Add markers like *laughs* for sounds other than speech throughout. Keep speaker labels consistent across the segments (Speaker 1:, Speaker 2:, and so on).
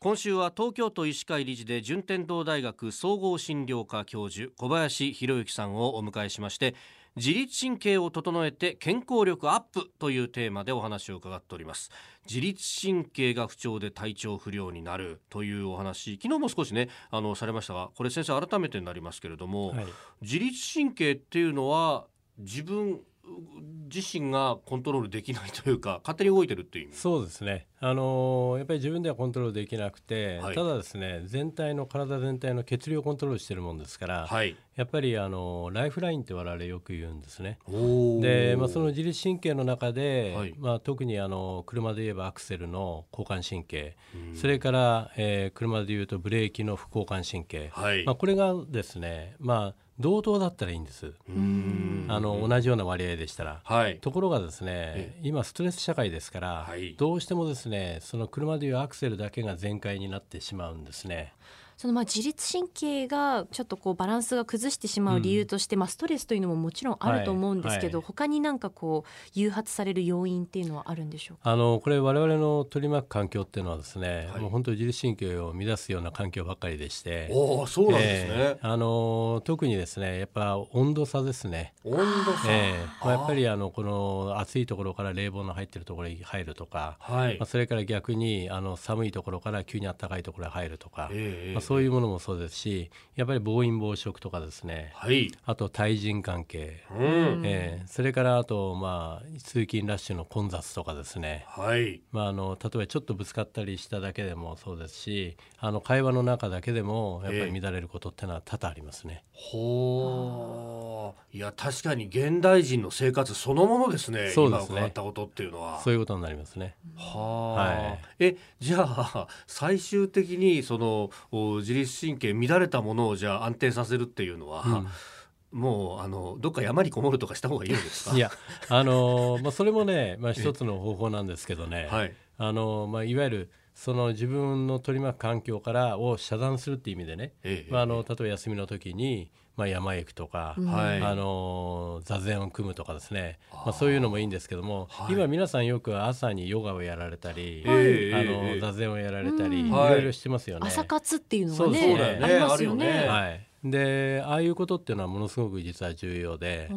Speaker 1: 今週は東京都医師会理事で順天堂大学総合診療科教授小林博之さんをお迎えしまして自律神経を整えて健康力アップというテーマでお話を伺っております。自律神経が不調で体調不良になるというお話昨日も少しねあのされましたがこれ先生改めてになりますけれども、はい、自律神経っていうのは自分自身がコントロールできないというか *laughs* 勝手に動いてるっていう意味。
Speaker 2: そうですね、あのー、やっぱり自分ではコントロールできなくて、はい、ただですね全体の体全体の血流をコントロールしてるもんですから、はい、やっぱり、あのー、ライフラインって我々よく言うんですね。で、まあ、その自律神経の中で、はい、まあ、特にあの車で言えばアクセルの交感神経それから、えー、車で言うとブレーキの副交感神経、まあ、これがですね、まあ同等だったらいいんです。あの同じような割合でしたら、はい、ところがですね、今ストレス社会ですから、はい、どうしてもですね、その車でいうアクセルだけが全開になってしまうんですね。
Speaker 3: そのまあ自律神経がちょっとこうバランスが崩してしまう理由として、うん、まあストレスというのももちろんあると思うんですけど、はいはい、他になんかこう誘発される要因っていうのはあるんでしょう
Speaker 2: か？あのこれ我々の取り巻く環境っていうのはですね、はい、もう本当自律神経を乱すような環境ばっかりでして、
Speaker 1: おそうなんですね。
Speaker 2: えー、あの特にですねやっぱ温度差ですね。
Speaker 1: 温度差。
Speaker 2: えー、まあやっぱりあのこの暑いところから冷房の入ってるところに入るとか、はい、まあそれから逆にあの寒いところから急に暖かいところに入るとか、えー、まあそういうものもそうです。しやっぱり暴飲暴食とかですね、はい、あと対人関係、うん、えー、それからあと、まあ、通勤ラッシュの混雑とかですね、はい。まあ、あの例えばちょっとぶつかったりしただけでもそうですしあの会話の中だけでもやっぱり乱れることってのは多々ありますね。
Speaker 1: えー、ほいや確かに現代人の生活そのものですね。そうですね。ったことっていうのは。
Speaker 2: そういうことになりますね。
Speaker 1: は、はい、えじゃあ最終的にその自律神経乱れたものをじゃあ安定させるっていうのは、うん。もうあのどっか山にこもるとかした方がいいんですか？
Speaker 2: いやあのまあそれもねまあ一つの方法なんですけどね、はい、あのまあいわゆるその自分の取り巻く環境からを遮断するっていう意味でね、ええまあ、あの例えば休みの時に、まあ、山へ行くとか、はい、あの座禅を組むとかですね、まあ、そういうのもいいんですけども、はい、今皆さんよく朝にヨガをやられたり、はい、あの座禅をやられたり、いろいろしてますよね。
Speaker 3: 朝活っていうのがね、ね、ありますよね。
Speaker 2: はいでああいうことっていうのはものすごく実は重要で、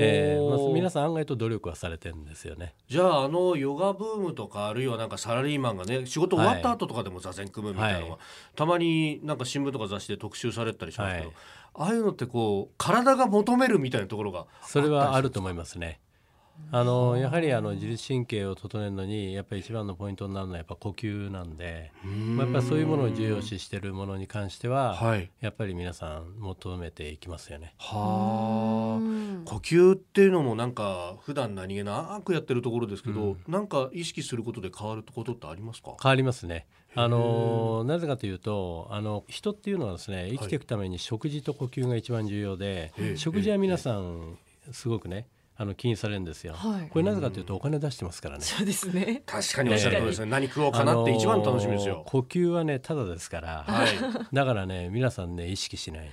Speaker 2: えーまあ、皆さん案外と努力はされてるんですよね。
Speaker 1: じゃああのヨガブームとかあるいはなんかサラリーマンがね仕事終わった後とかでも座禅組むみたいなのが、はい、たまになんか新聞とか雑誌で特集されたりしますけど、はい、ああいうのってこう体が求めるみたいなところが
Speaker 2: それはあると思いますね。あのやはりあの自律神経を整えるのにやっぱり一番のポイントになるのはやっぱ呼吸なんでまあ、やっぱそういうものを重要視しているものに関しては、はい、やっぱり皆さん求めていきますよね。
Speaker 1: はあ。呼吸っていうのもなんか普段何気なくやってるところですけど、うん、なんか意識することで変わることってありますか？
Speaker 2: 変わりますね。あのなぜかというとあの人っていうのはですね生きていくために食事と呼吸が一番重要で、はい、食事は皆さんすごくねあの気にされるんですよ、はい、これなぜかというとお金出してますからね。
Speaker 3: そうですね。*laughs*
Speaker 1: 確かにおっしゃる通りですね、何食おうかなって一番楽しみですよ。
Speaker 2: 呼吸はねただですから、はい、だからね皆さんね意識しない。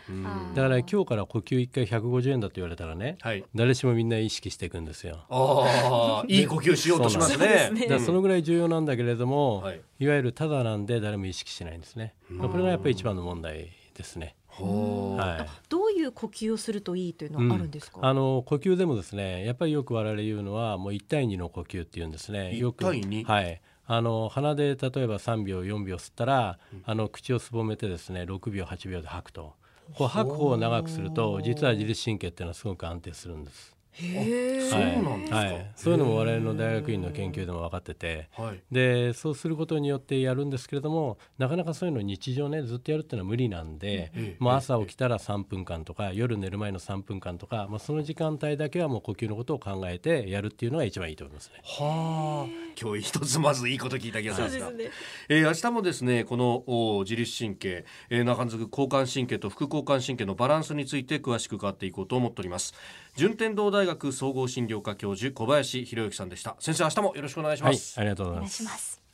Speaker 2: だから、ね、今日から呼吸1回150円だと言われたらね、はい、誰しもみんな意識していくんですよ。
Speaker 1: ああいい呼吸しようとしますね。
Speaker 2: そだそのぐらい重要なんだけれども、はい、いわゆるただなんで誰も意識しないんですね。これがやっぱり一番の問題ですね
Speaker 3: はい、どういう呼吸をするといいというのはあるんですか、うん、
Speaker 2: あの呼吸でもですねやっぱりよく我々言うのはもう1対2の呼吸っていうんですね。
Speaker 1: よく
Speaker 2: はい。あの鼻で例えば3秒4秒吸ったら、うん、あの口をすぼめてですね6秒8秒で吐くと。こう。吐く方を長くすると実は自律神経っていうのはすごく安定するんです。
Speaker 1: へそうなんですか、はい、
Speaker 2: そういうのも我々の大学院の研究でも分かってて、でそうすることによってやるんですけれどもなかなかそういうの日常ねずっとやるっていうのは無理なんで、もう朝起きたら3分間とか夜寝る前の3分間とか、まあ、その時間帯だけはもう呼吸のことを考えてやるっていうのが一番いいと思いますね。
Speaker 1: はあ今日一つまずいいこと聞いた気がします。が、ね。えー、明日もですねこの自律神経、えー、中づく交感神経と副交感神経のバランスについて詳しく伺っていこうと思っております。順天堂大学総合診療科教授小林博之さんでした。先生明日もよろしくお願いします、
Speaker 2: はい、ありがとうございます